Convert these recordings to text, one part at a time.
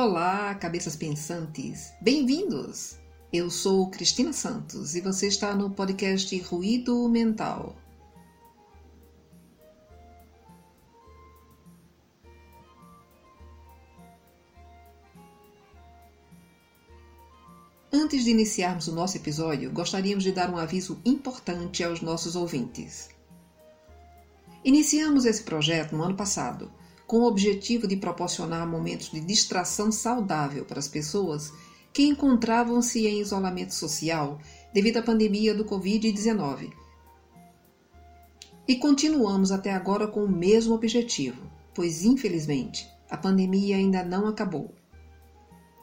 Olá, cabeças pensantes! Bem-vindos! Eu sou Cristina Santos e você está no podcast Ruído Mental. Antes de iniciarmos o nosso episódio, gostaríamos de dar um aviso importante aos nossos ouvintes. Iniciamos esse projeto no ano passado com o objetivo de proporcionar momentos de distração saudável para as pessoas que encontravam-se em isolamento social devido à pandemia do Covid-19. E continuamos até agora com o mesmo objetivo, pois infelizmente a pandemia ainda não acabou.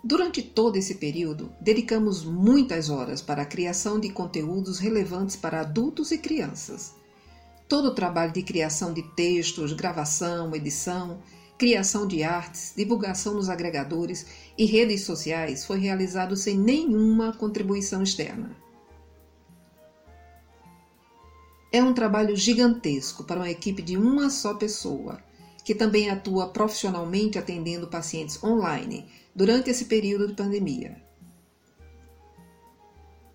Durante todo esse período, dedicamos muitas horas para a criação de conteúdos relevantes para adultos e crianças Todo o trabalho de criação de textos, gravação, edição, criação de artes, divulgação nos agregadores e redes sociais foi realizado sem nenhuma contribuição externa. É um trabalho gigantesco para uma equipe de uma só pessoa, que também atua profissionalmente atendendo pacientes online durante esse período de pandemia.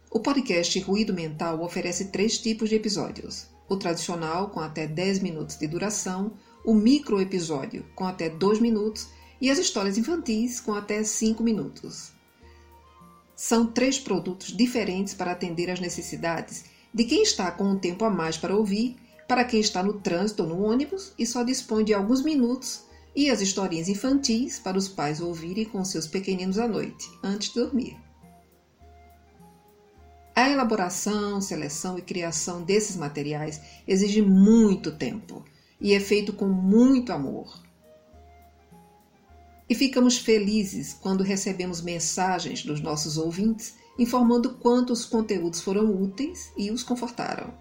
O podcast Ruído Mental oferece três tipos de episódios o tradicional, com até 10 minutos de duração, o micro episódio, com até 2 minutos, e as histórias infantis, com até 5 minutos. São três produtos diferentes para atender às necessidades de quem está com um tempo a mais para ouvir, para quem está no trânsito ou no ônibus e só dispõe de alguns minutos, e as historinhas infantis para os pais ouvirem com seus pequeninos à noite, antes de dormir. A elaboração, seleção e criação desses materiais exige muito tempo e é feito com muito amor. E ficamos felizes quando recebemos mensagens dos nossos ouvintes informando quanto os conteúdos foram úteis e os confortaram.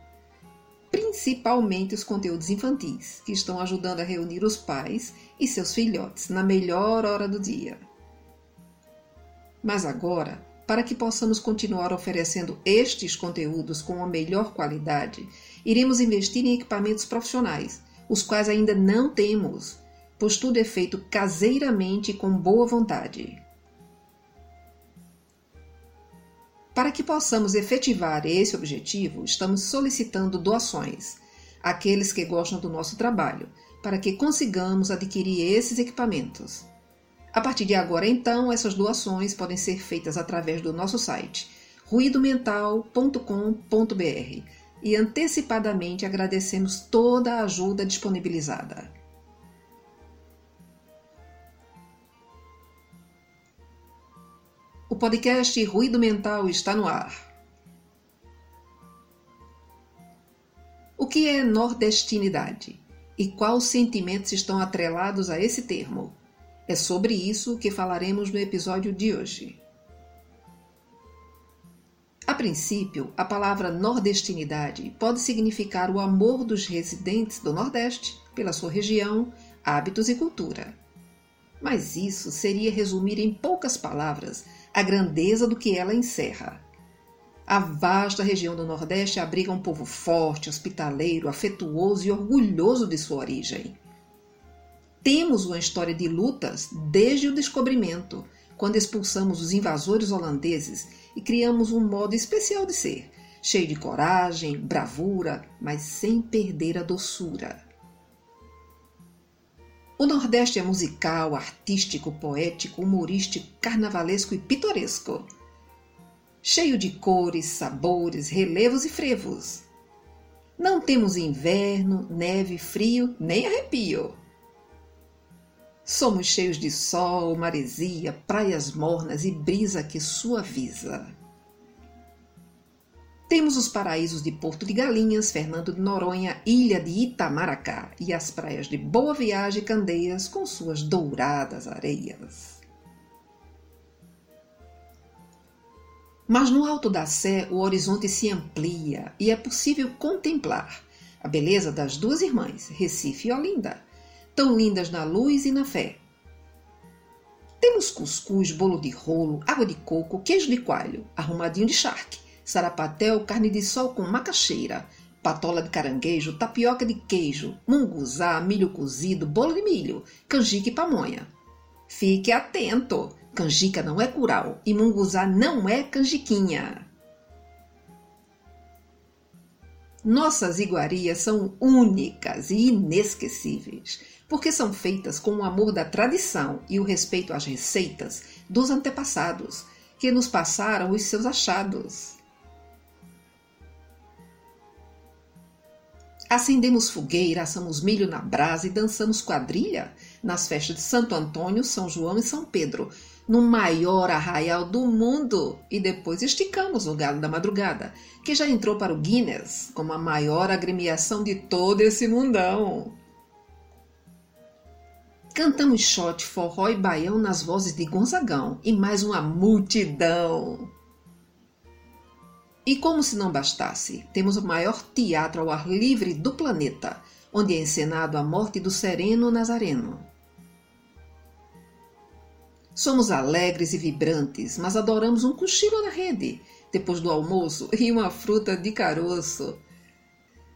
Principalmente os conteúdos infantis, que estão ajudando a reunir os pais e seus filhotes na melhor hora do dia. Mas agora, para que possamos continuar oferecendo estes conteúdos com a melhor qualidade, iremos investir em equipamentos profissionais, os quais ainda não temos, pois tudo é feito caseiramente com boa vontade. Para que possamos efetivar esse objetivo, estamos solicitando doações àqueles que gostam do nosso trabalho, para que consigamos adquirir esses equipamentos. A partir de agora, então, essas doações podem ser feitas através do nosso site ruidomental.com.br e antecipadamente agradecemos toda a ajuda disponibilizada. O podcast Ruído Mental está no ar. O que é nordestinidade e quais sentimentos estão atrelados a esse termo? É sobre isso que falaremos no episódio de hoje. A princípio, a palavra nordestinidade pode significar o amor dos residentes do Nordeste pela sua região, hábitos e cultura. Mas isso seria resumir em poucas palavras a grandeza do que ela encerra. A vasta região do Nordeste abriga um povo forte, hospitaleiro, afetuoso e orgulhoso de sua origem. Temos uma história de lutas desde o descobrimento, quando expulsamos os invasores holandeses e criamos um modo especial de ser, cheio de coragem, bravura, mas sem perder a doçura. O Nordeste é musical, artístico, poético, humorístico, carnavalesco e pitoresco. Cheio de cores, sabores, relevos e frevos. Não temos inverno, neve, frio, nem arrepio. Somos cheios de sol, maresia, praias mornas e brisa que suaviza. Temos os paraísos de Porto de Galinhas, Fernando de Noronha, Ilha de Itamaracá e as praias de Boa Viagem e Candeias com suas douradas areias. Mas no alto da Sé o horizonte se amplia e é possível contemplar a beleza das duas irmãs, Recife e Olinda, tão lindas na luz e na fé. Temos cuscuz, bolo de rolo, água de coco, queijo de coalho, arrumadinho de charque, sarapatel, carne de sol com macaxeira, patola de caranguejo, tapioca de queijo, munguzá, milho cozido, bolo de milho, canjica e pamonha. Fique atento! Canjica não é curau e munguzá não é canjiquinha. Nossas iguarias são únicas e inesquecíveis, porque são feitas com o amor da tradição e o respeito às receitas dos antepassados, que nos passaram os seus achados. Acendemos fogueira, assamos milho na brasa e dançamos quadrilha nas festas de Santo Antônio, São João e São Pedro, no maior arraial do mundo. E depois esticamos o galo da madrugada, que já entrou para o Guinness como a maior agremiação de todo esse mundão. Cantamos shot, forró e baião nas vozes de Gonzagão e mais uma multidão. E como se não bastasse, temos o maior teatro ao ar livre do planeta, onde é encenado a morte do sereno Nazareno. Somos alegres e vibrantes, mas adoramos um cochilo na rede, depois do almoço, e uma fruta de caroço.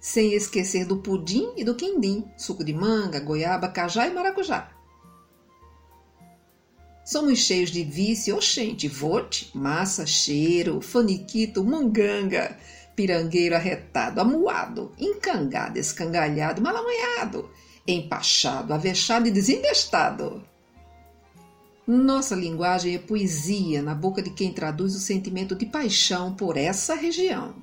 Sem esquecer do pudim e do quindim, suco de manga, goiaba, cajá e maracujá. Somos cheios de vício, oxente, vote, massa, cheiro, faniquito, munganga, pirangueiro arretado, amuado, encangado, escangalhado, malamanhado, empachado, avexado e desembestado. Nossa linguagem é poesia na boca de quem traduz o sentimento de paixão por essa região.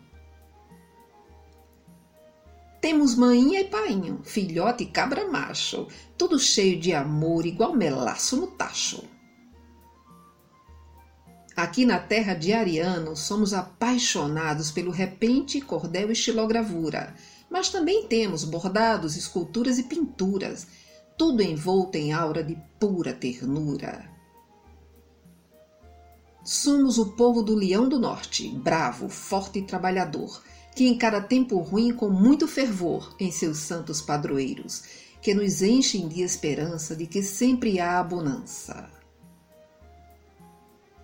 Temos maninha e painho, filhote e cabra macho, tudo cheio de amor, igual melaço no tacho. Aqui na terra de Ariano, somos apaixonados pelo repente, cordel e estilogravura, mas também temos bordados, esculturas e pinturas, tudo envolto em aura de pura ternura. Somos o povo do Leão do Norte, bravo, forte e trabalhador, que encara tempo ruim com muito fervor em seus santos padroeiros, que nos enchem de esperança de que sempre há bonança.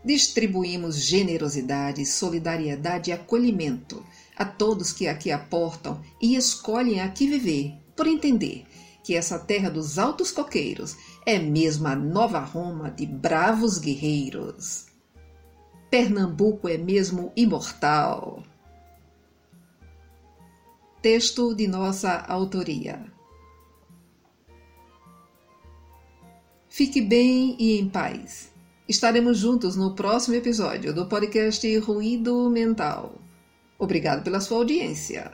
Distribuímos generosidade, solidariedade e acolhimento a todos que aqui aportam e escolhem aqui viver, por entender que essa terra dos altos coqueiros é mesmo a nova Roma de bravos guerreiros. Pernambuco é mesmo imortal. Texto de nossa autoria. Fique bem e em paz. Estaremos juntos no próximo episódio do podcast Ruído Mental. Obrigado pela sua audiência.